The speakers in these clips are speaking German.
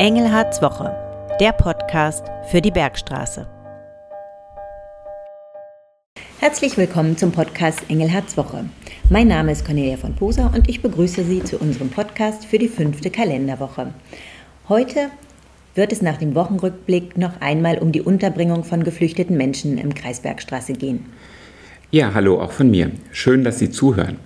Engelhards Woche, der Podcast für die Bergstraße. Herzlich willkommen zum Podcast Engelhards Woche. Mein Name ist Cornelia von Poser und ich begrüße Sie zu unserem Podcast für die fünfte Kalenderwoche. Heute wird es nach dem Wochenrückblick noch einmal um die Unterbringung von geflüchteten Menschen im Kreis Bergstraße gehen. Ja, hallo auch von mir. Schön, dass Sie zuhören.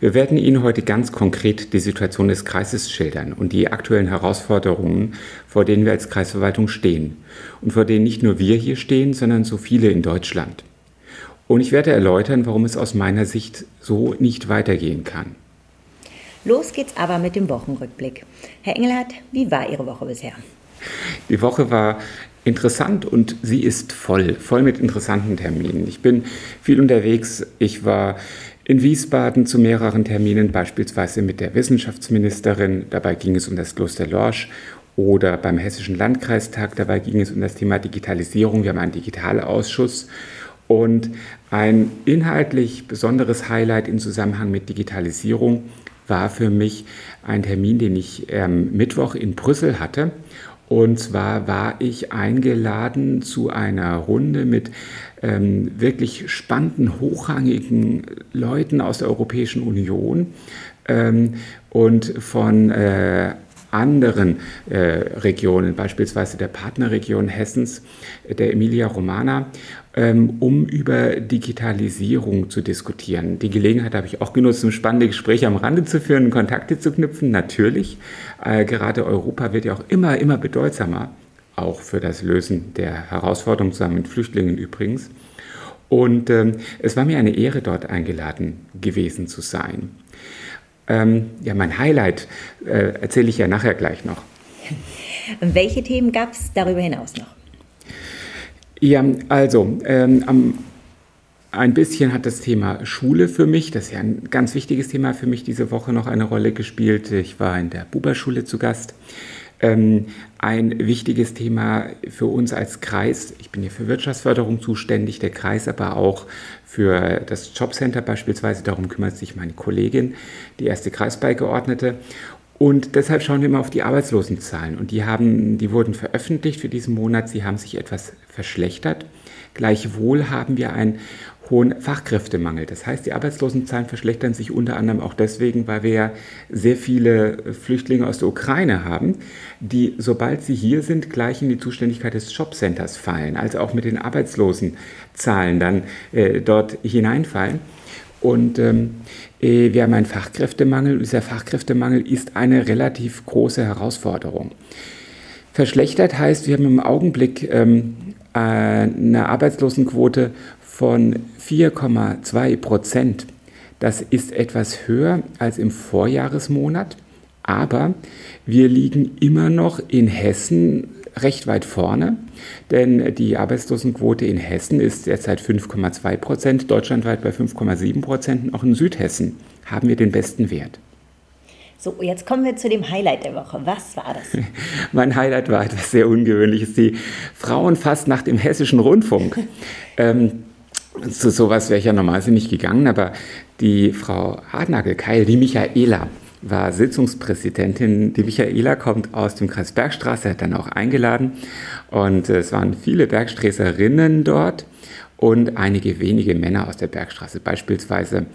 Wir werden Ihnen heute ganz konkret die Situation des Kreises schildern und die aktuellen Herausforderungen, vor denen wir als Kreisverwaltung stehen und vor denen nicht nur wir hier stehen, sondern so viele in Deutschland. Und ich werde erläutern, warum es aus meiner Sicht so nicht weitergehen kann. Los geht's aber mit dem Wochenrückblick. Herr Engelhardt, wie war Ihre Woche bisher? Die Woche war interessant und sie ist voll, voll mit interessanten Terminen. Ich bin viel unterwegs. Ich war in Wiesbaden zu mehreren Terminen, beispielsweise mit der Wissenschaftsministerin. Dabei ging es um das Kloster Lorsch oder beim Hessischen Landkreistag. Dabei ging es um das Thema Digitalisierung. Wir haben einen Digitalausschuss. Und ein inhaltlich besonderes Highlight im Zusammenhang mit Digitalisierung war für mich ein Termin, den ich ähm, Mittwoch in Brüssel hatte. Und zwar war ich eingeladen zu einer Runde mit ähm, wirklich spannenden, hochrangigen Leuten aus der Europäischen Union ähm, und von äh, anderen äh, Regionen, beispielsweise der Partnerregion Hessens, der Emilia Romana, ähm, um über Digitalisierung zu diskutieren. Die Gelegenheit habe ich auch genutzt, um spannende Gespräche am Rande zu führen, Kontakte zu knüpfen. Natürlich, äh, gerade Europa wird ja auch immer, immer bedeutsamer auch für das Lösen der Herausforderungen zusammen mit Flüchtlingen übrigens. Und ähm, es war mir eine Ehre, dort eingeladen gewesen zu sein. Ähm, ja, mein Highlight äh, erzähle ich ja nachher gleich noch. Welche Themen gab es darüber hinaus noch? Ja, also ähm, am ein bisschen hat das Thema Schule für mich, das ist ja ein ganz wichtiges Thema für mich, diese Woche noch eine Rolle gespielt. Ich war in der Buberschule zu Gast. Ähm, ein wichtiges Thema für uns als Kreis. Ich bin hier für Wirtschaftsförderung zuständig, der Kreis aber auch für das Jobcenter beispielsweise. Darum kümmert sich meine Kollegin, die erste Kreisbeigeordnete. Und deshalb schauen wir mal auf die Arbeitslosenzahlen. Und die, haben, die wurden veröffentlicht für diesen Monat. Sie haben sich etwas verschlechtert. Gleichwohl haben wir einen hohen Fachkräftemangel. Das heißt, die Arbeitslosenzahlen verschlechtern sich unter anderem auch deswegen, weil wir ja sehr viele Flüchtlinge aus der Ukraine haben, die, sobald sie hier sind, gleich in die Zuständigkeit des Jobcenters fallen, also auch mit den Arbeitslosenzahlen dann äh, dort hineinfallen. Und ähm, äh, wir haben einen Fachkräftemangel. Dieser Fachkräftemangel ist eine relativ große Herausforderung. Verschlechtert heißt, wir haben im Augenblick ähm, eine Arbeitslosenquote von 4,2 Prozent. Das ist etwas höher als im Vorjahresmonat, aber wir liegen immer noch in Hessen recht weit vorne, denn die Arbeitslosenquote in Hessen ist derzeit 5,2 Prozent, deutschlandweit bei 5,7 Prozent auch in Südhessen haben wir den besten Wert. So, jetzt kommen wir zu dem Highlight der Woche. Was war das? mein Highlight war etwas sehr Ungewöhnliches, die Frauenfastnacht im Hessischen Rundfunk. ähm, zu sowas wäre ich ja normalerweise nicht gegangen, aber die Frau Hartnagel-Keil, die Michaela, war Sitzungspräsidentin. Die Michaela kommt aus dem Kreis Bergstraße, hat dann auch eingeladen. Und es waren viele Bergsträßerinnen dort und einige wenige Männer aus der Bergstraße. Beispielsweise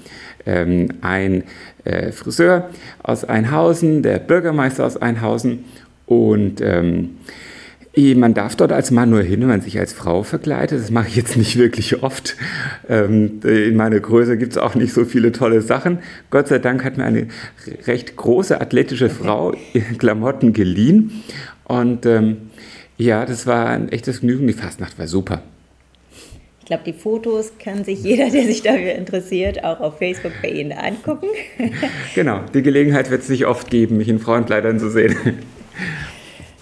ähm, ein äh, Friseur aus Einhausen, der Bürgermeister aus Einhausen und ähm, man darf dort als Mann nur hin, wenn man sich als Frau verkleidet. Das mache ich jetzt nicht wirklich oft. Ähm, in meiner Größe gibt es auch nicht so viele tolle Sachen. Gott sei Dank hat mir eine recht große athletische Frau Klamotten geliehen. Und ähm, ja, das war ein echtes Genügen. Die Fastnacht war super. Ich glaube, die Fotos kann sich jeder, der sich dafür interessiert, auch auf Facebook bei Ihnen angucken. genau, die Gelegenheit wird es sich oft geben, mich in Frauenkleidern zu sehen.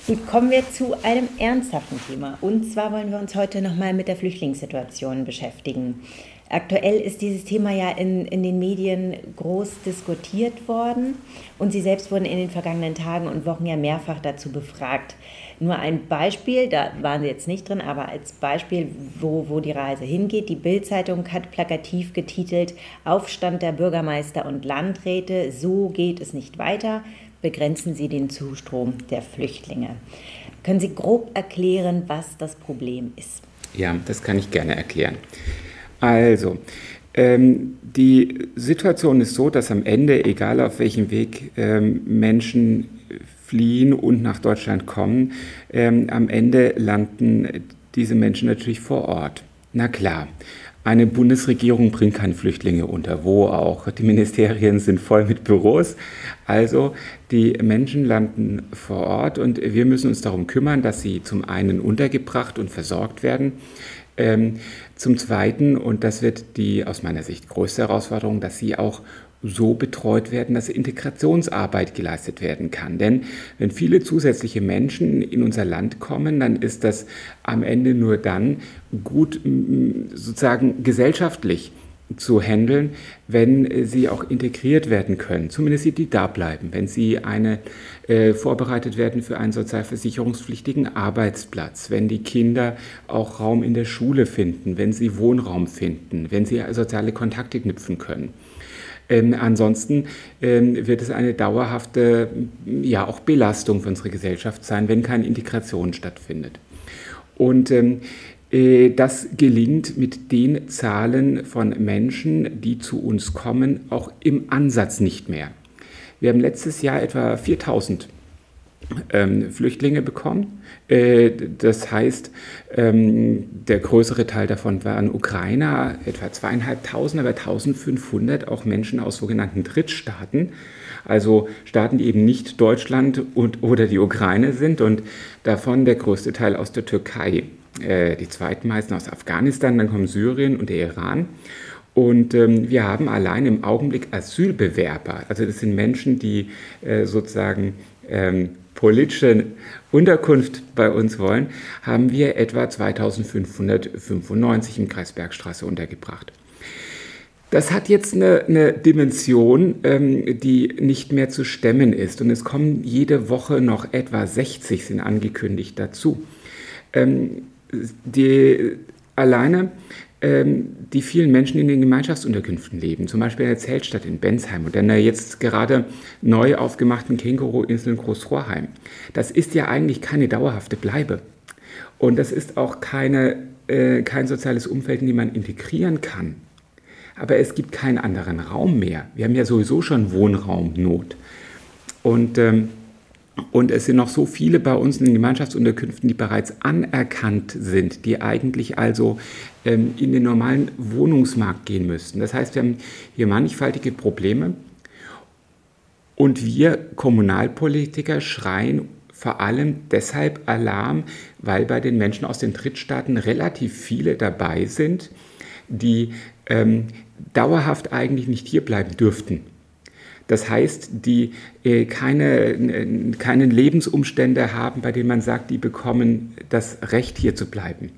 Gut, kommen wir zu einem ernsthaften Thema. Und zwar wollen wir uns heute nochmal mit der Flüchtlingssituation beschäftigen. Aktuell ist dieses Thema ja in, in den Medien groß diskutiert worden und Sie selbst wurden in den vergangenen Tagen und Wochen ja mehrfach dazu befragt. Nur ein Beispiel, da waren Sie jetzt nicht drin, aber als Beispiel, wo, wo die Reise hingeht. Die Bild-Zeitung hat plakativ getitelt Aufstand der Bürgermeister und Landräte, so geht es nicht weiter. begrenzen Sie den Zustrom der Flüchtlinge. Können Sie grob erklären, was das Problem ist? Ja, das kann ich gerne erklären. Also, ähm, die Situation ist so, dass am Ende, egal auf welchem Weg ähm, Menschen fliehen und nach Deutschland kommen, ähm, am Ende landen diese Menschen natürlich vor Ort. Na klar, eine Bundesregierung bringt keine Flüchtlinge unter, wo auch. Die Ministerien sind voll mit Büros. Also die Menschen landen vor Ort und wir müssen uns darum kümmern, dass sie zum einen untergebracht und versorgt werden. Ähm, zum Zweiten, und das wird die aus meiner Sicht größte Herausforderung, dass sie auch so betreut werden, dass Integrationsarbeit geleistet werden kann. Denn wenn viele zusätzliche Menschen in unser Land kommen, dann ist das am Ende nur dann gut sozusagen gesellschaftlich zu handeln, wenn sie auch integriert werden können, zumindest die da bleiben, wenn sie eine, äh, vorbereitet werden für einen sozialversicherungspflichtigen Arbeitsplatz, wenn die Kinder auch Raum in der Schule finden, wenn sie Wohnraum finden, wenn sie soziale Kontakte knüpfen können. Ähm, ansonsten ähm, wird es eine dauerhafte, ja auch Belastung für unsere Gesellschaft sein, wenn keine Integration stattfindet. Und ähm, äh, das gelingt mit den Zahlen von Menschen, die zu uns kommen, auch im Ansatz nicht mehr. Wir haben letztes Jahr etwa 4000 ähm, Flüchtlinge bekommen. Äh, das heißt, ähm, der größere Teil davon waren Ukrainer, etwa zweieinhalbtausend, aber 1500 auch Menschen aus sogenannten Drittstaaten. Also Staaten, die eben nicht Deutschland und, oder die Ukraine sind und davon der größte Teil aus der Türkei. Äh, die zweitmeisten aus Afghanistan, dann kommen Syrien und der Iran. Und ähm, wir haben allein im Augenblick Asylbewerber, also das sind Menschen, die äh, sozusagen ähm, politische Unterkunft bei uns wollen, haben wir etwa 2595 im Kreis Bergstraße untergebracht. Das hat jetzt eine, eine Dimension, ähm, die nicht mehr zu stemmen ist. Und es kommen jede Woche noch etwa 60 sind angekündigt dazu. Ähm, die, alleine ähm, die vielen Menschen in den Gemeinschaftsunterkünften leben, zum Beispiel in der Zeltstadt in Bensheim oder in der jetzt gerade neu aufgemachten Känguru-Insel in Großrohrheim. Das ist ja eigentlich keine dauerhafte Bleibe. Und das ist auch keine, äh, kein soziales Umfeld, in dem man integrieren kann. Aber es gibt keinen anderen Raum mehr. Wir haben ja sowieso schon Wohnraumnot. Und ähm, und es sind noch so viele bei uns in den Gemeinschaftsunterkünften, die bereits anerkannt sind, die eigentlich also ähm, in den normalen Wohnungsmarkt gehen müssten. Das heißt, wir haben hier mannigfaltige Probleme. Und wir Kommunalpolitiker schreien vor allem deshalb Alarm, weil bei den Menschen aus den Drittstaaten relativ viele dabei sind, die ähm, dauerhaft eigentlich nicht hierbleiben dürften. Das heißt, die äh, keine, keine Lebensumstände haben, bei denen man sagt, die bekommen das Recht, hier zu bleiben.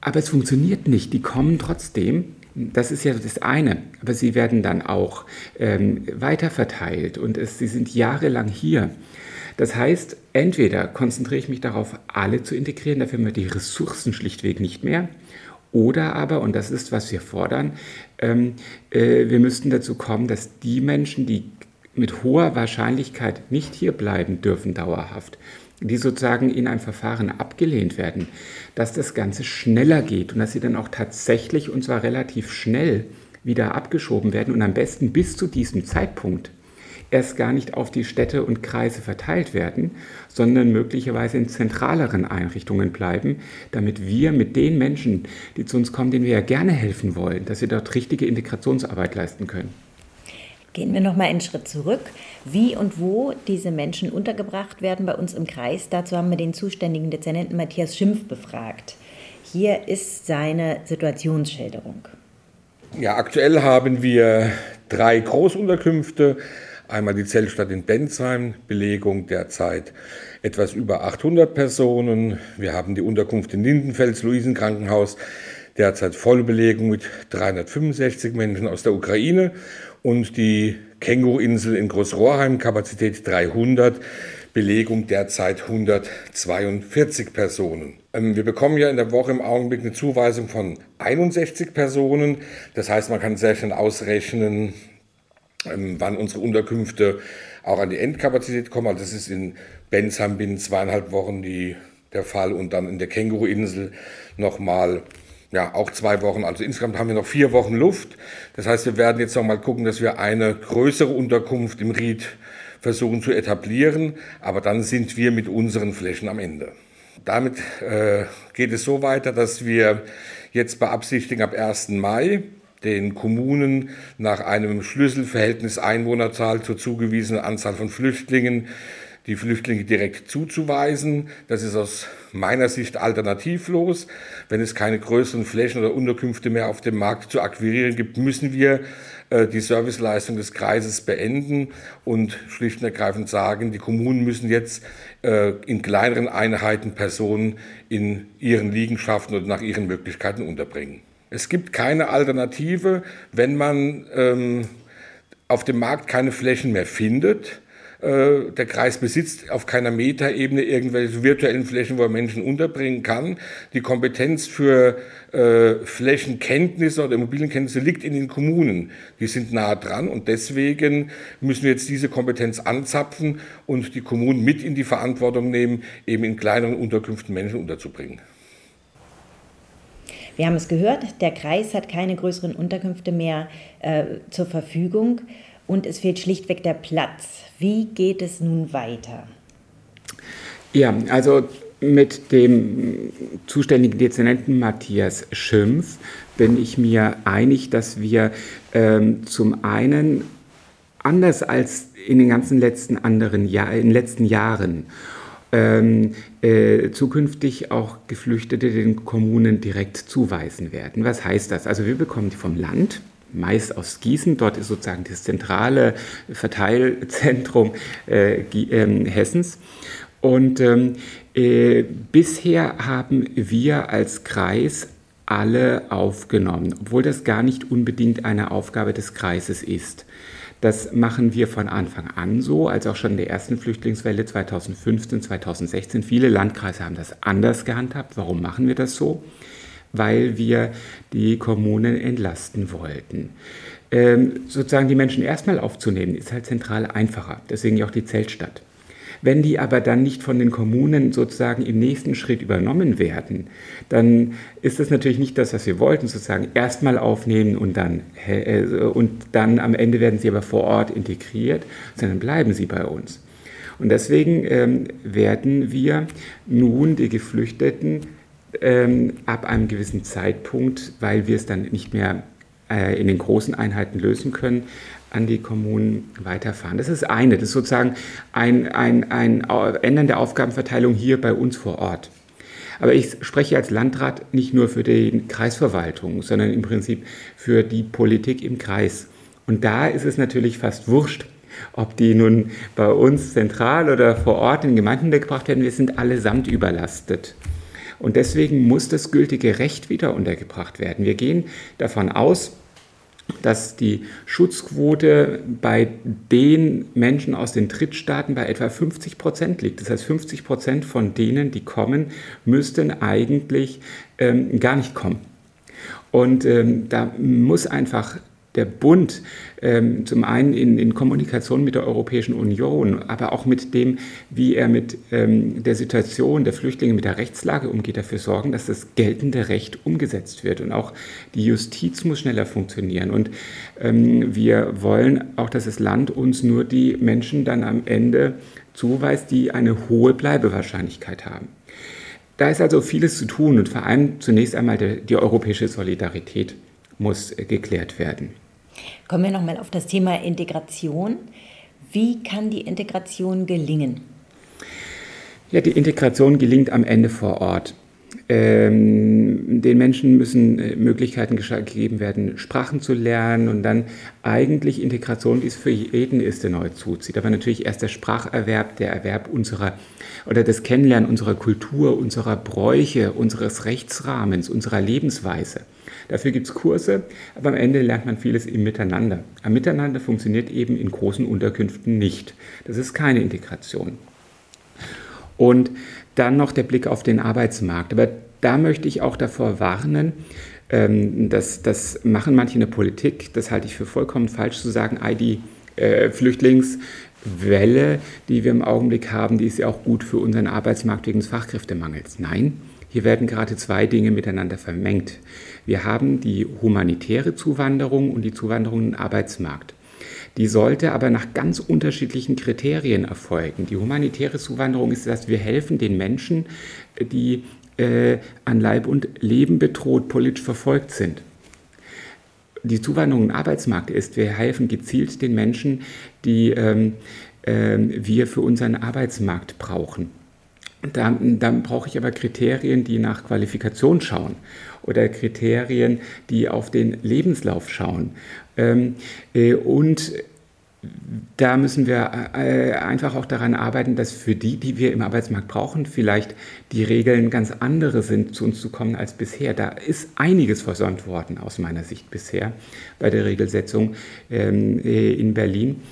Aber es funktioniert nicht. Die kommen trotzdem. Das ist ja das eine. Aber sie werden dann auch ähm, weiterverteilt und es, sie sind jahrelang hier. Das heißt, entweder konzentriere ich mich darauf, alle zu integrieren, dafür haben wir die Ressourcen schlichtweg nicht mehr, oder aber, und das ist, was wir fordern, ähm, äh, wir müssten dazu kommen, dass die Menschen, die mit hoher Wahrscheinlichkeit nicht hier bleiben dürfen dauerhaft, die sozusagen in einem Verfahren abgelehnt werden, dass das Ganze schneller geht und dass sie dann auch tatsächlich, und zwar relativ schnell, wieder abgeschoben werden und am besten bis zu diesem Zeitpunkt erst gar nicht auf die Städte und Kreise verteilt werden, sondern möglicherweise in zentraleren Einrichtungen bleiben, damit wir mit den Menschen, die zu uns kommen, denen wir ja gerne helfen wollen, dass sie dort richtige Integrationsarbeit leisten können. Gehen wir noch mal einen Schritt zurück. Wie und wo diese Menschen untergebracht werden bei uns im Kreis, dazu haben wir den zuständigen Dezernenten Matthias Schimpf befragt. Hier ist seine Situationsschilderung. Ja, aktuell haben wir drei Großunterkünfte Einmal die Zeltstadt in Bensheim, Belegung derzeit etwas über 800 Personen. Wir haben die Unterkunft in Lindenfels, Luisenkrankenhaus, derzeit volle Belegung mit 365 Menschen aus der Ukraine und die Känguru-Insel in Großrohrheim, Kapazität 300, Belegung derzeit 142 Personen. Ähm, wir bekommen ja in der Woche im Augenblick eine Zuweisung von 61 Personen. Das heißt, man kann sehr schnell ausrechnen, ähm, wann unsere Unterkünfte auch an die Endkapazität kommen. Also das ist in Bensheim binnen zweieinhalb Wochen die, der Fall und dann in der Känguruinsel nochmal ja, auch zwei Wochen. Also insgesamt haben wir noch vier Wochen Luft. Das heißt, wir werden jetzt noch mal gucken, dass wir eine größere Unterkunft im Ried versuchen zu etablieren. Aber dann sind wir mit unseren Flächen am Ende. Damit äh, geht es so weiter, dass wir jetzt beabsichtigen, ab 1. Mai den Kommunen nach einem Schlüsselverhältnis Einwohnerzahl zur zugewiesenen Anzahl von Flüchtlingen die Flüchtlinge direkt zuzuweisen. Das ist aus meiner Sicht alternativlos. Wenn es keine größeren Flächen oder Unterkünfte mehr auf dem Markt zu akquirieren gibt, müssen wir äh, die Serviceleistung des Kreises beenden und schlicht und ergreifend sagen, die Kommunen müssen jetzt äh, in kleineren Einheiten Personen in ihren Liegenschaften oder nach ihren Möglichkeiten unterbringen. Es gibt keine Alternative, wenn man ähm, auf dem Markt keine Flächen mehr findet äh, der Kreis besitzt auf keiner Metaebene irgendwelche virtuellen Flächen, wo er Menschen unterbringen kann. Die Kompetenz für äh, Flächenkenntnisse oder Immobilienkenntnisse liegt in den Kommunen. Die sind nah dran und deswegen müssen wir jetzt diese Kompetenz anzapfen und die Kommunen mit in die Verantwortung nehmen, eben in kleineren Unterkünften Menschen unterzubringen. Wir haben es gehört, der Kreis hat keine größeren Unterkünfte mehr äh, zur Verfügung und es fehlt schlichtweg der Platz. Wie geht es nun weiter? Ja, also mit dem zuständigen Dezernenten Matthias Schimpf bin ich mir einig, dass wir ähm, zum einen anders als in den ganzen letzten anderen Jahr, in den letzten Jahren ähm, äh, zukünftig auch Geflüchtete den Kommunen direkt zuweisen werden. Was heißt das? Also wir bekommen die vom Land meist aus Gießen. Dort ist sozusagen das zentrale Verteilzentrum äh, äh, Hessens. Und ähm, äh, bisher haben wir als Kreis alle aufgenommen, obwohl das gar nicht unbedingt eine Aufgabe des Kreises ist. Das machen wir von Anfang an so, als auch schon in der ersten Flüchtlingswelle 2015, 2016. Viele Landkreise haben das anders gehandhabt. Warum machen wir das so? weil wir die Kommunen entlasten wollten. Ähm, sozusagen die Menschen erstmal aufzunehmen, ist halt zentral einfacher. Deswegen auch die Zeltstadt. Wenn die aber dann nicht von den Kommunen sozusagen im nächsten Schritt übernommen werden, dann ist das natürlich nicht das, was wir wollten, sozusagen erstmal aufnehmen und dann, äh, und dann am Ende werden sie aber vor Ort integriert, sondern bleiben sie bei uns. Und deswegen ähm, werden wir nun die Geflüchteten ähm, ab einem gewissen Zeitpunkt, weil wir es dann nicht mehr äh, in den großen Einheiten lösen können, an die Kommunen weiterfahren. Das ist eine, das ist sozusagen ein, ein, ein Ändern der Aufgabenverteilung hier bei uns vor Ort. Aber ich spreche als Landrat nicht nur für die Kreisverwaltung, sondern im Prinzip für die Politik im Kreis. Und da ist es natürlich fast wurscht, ob die nun bei uns zentral oder vor Ort in Gemeinden gebracht werden. Wir sind allesamt überlastet. Und deswegen muss das gültige Recht wieder untergebracht werden. Wir gehen davon aus, dass die Schutzquote bei den Menschen aus den Drittstaaten bei etwa 50 Prozent liegt. Das heißt, 50 Prozent von denen, die kommen, müssten eigentlich ähm, gar nicht kommen. Und ähm, da muss einfach der Bund ähm, zum einen in, in, Kommunikation mit der Europäischen Union, aber auch mit dem, wie er mit ähm, der Situation der Flüchtlinge, mit der Rechtslage umgeht, dafür sorgen, dass das geltende Recht umgesetzt wird. Und auch die Justiz muss schneller funktionieren. Und ähm, wir wollen auch, dass das Land uns nur die Menschen dann am Ende zuweist, die eine hohe Bleibewahrscheinlichkeit haben. Da ist also vieles zu tun und vor allem zunächst einmal die, die europäische Solidarität muss äh, geklärt werden. Kommen wir nochmal auf das Thema Integration. Wie kann die Integration gelingen? Ja, die Integration gelingt am Ende vor Ort. Ähm, den Menschen müssen äh, Möglichkeiten gegeben werden, Sprachen zu lernen und dann eigentlich Integration, die es für jeden ist, der neu zuzieht. Aber natürlich erst der Spracherwerb, der Erwerb unserer oder das Kennenlernen unserer Kultur, unserer Bräuche, unseres Rechtsrahmens, unserer Lebensweise. Dafür gibt es Kurse, aber am Ende lernt man vieles im Miteinander. Am Miteinander funktioniert eben in großen Unterkünften nicht. Das ist keine Integration. Und dann noch der Blick auf den Arbeitsmarkt. Aber da möchte ich auch davor warnen, ähm, das, das machen manche in der Politik, das halte ich für vollkommen falsch zu sagen, die äh, Flüchtlingswelle, die wir im Augenblick haben, die ist ja auch gut für unseren Arbeitsmarkt wegen des Fachkräftemangels. Nein, hier werden gerade zwei Dinge miteinander vermengt. Wir haben die humanitäre Zuwanderung und die Zuwanderung in den Arbeitsmarkt. Die sollte aber nach ganz unterschiedlichen Kriterien erfolgen. Die humanitäre Zuwanderung ist, dass wir helfen den Menschen, die äh, an Leib und Leben bedroht, politisch verfolgt sind. Die Zuwanderung den Arbeitsmarkt ist, wir helfen gezielt den Menschen, die ähm, äh, wir für unseren Arbeitsmarkt brauchen. Dann, dann brauche ich aber Kriterien, die nach Qualifikation schauen oder Kriterien, die auf den Lebenslauf schauen. Ähm, äh, und da müssen wir äh, einfach auch daran arbeiten, dass für die, die wir im Arbeitsmarkt brauchen, vielleicht die Regeln ganz andere sind, zu uns zu kommen als bisher. Da ist einiges versäumt worden aus meiner Sicht bisher bei der Regelsetzung ähm, äh, in Berlin.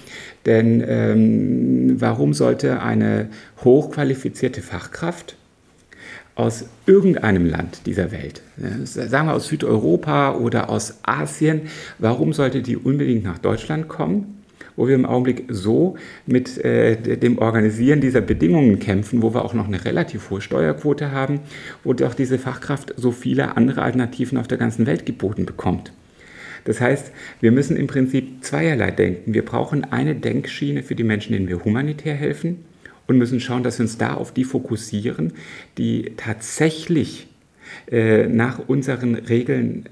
Denn ähm, warum sollte eine hochqualifizierte Fachkraft aus irgendeinem Land dieser Welt, sagen wir aus Südeuropa oder aus Asien, warum sollte die unbedingt nach Deutschland kommen? Wo wir im Augenblick so mit äh, dem Organisieren dieser Bedingungen kämpfen, wo wir auch noch eine relativ hohe Steuerquote haben, wo doch diese Fachkraft so viele andere Alternativen auf der ganzen Welt geboten bekommt. Das heißt, wir müssen im Prinzip zweierlei denken. Wir brauchen eine Denkschiene für die Menschen, denen wir humanitär helfen und müssen schauen, dass wir uns da auf die fokussieren, die tatsächlich äh, nach unseren Regeln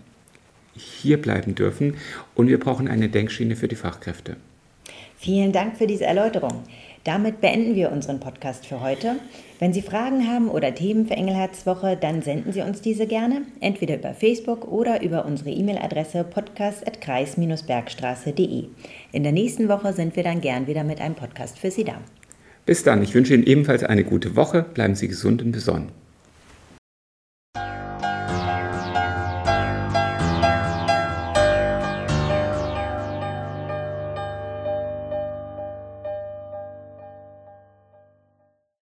hier bleiben dürfen. Und wir brauchen eine Denkschiene für die Fachkräfte. Vielen Dank für diese Erläuterung. Damit beenden wir unseren Podcast für heute. Wenn Sie Fragen haben oder Themen für Engelherzwoche, dann senden Sie uns diese gerne, entweder über Facebook oder über unsere E-Mail-Adresse podcast.kreis-bergstraße.de. In der nächsten Woche sind wir dann gern wieder mit einem Podcast für Sie da. Bis dann, ich wünsche Ihnen ebenfalls eine gute Woche, bleiben Sie gesund und besonnen.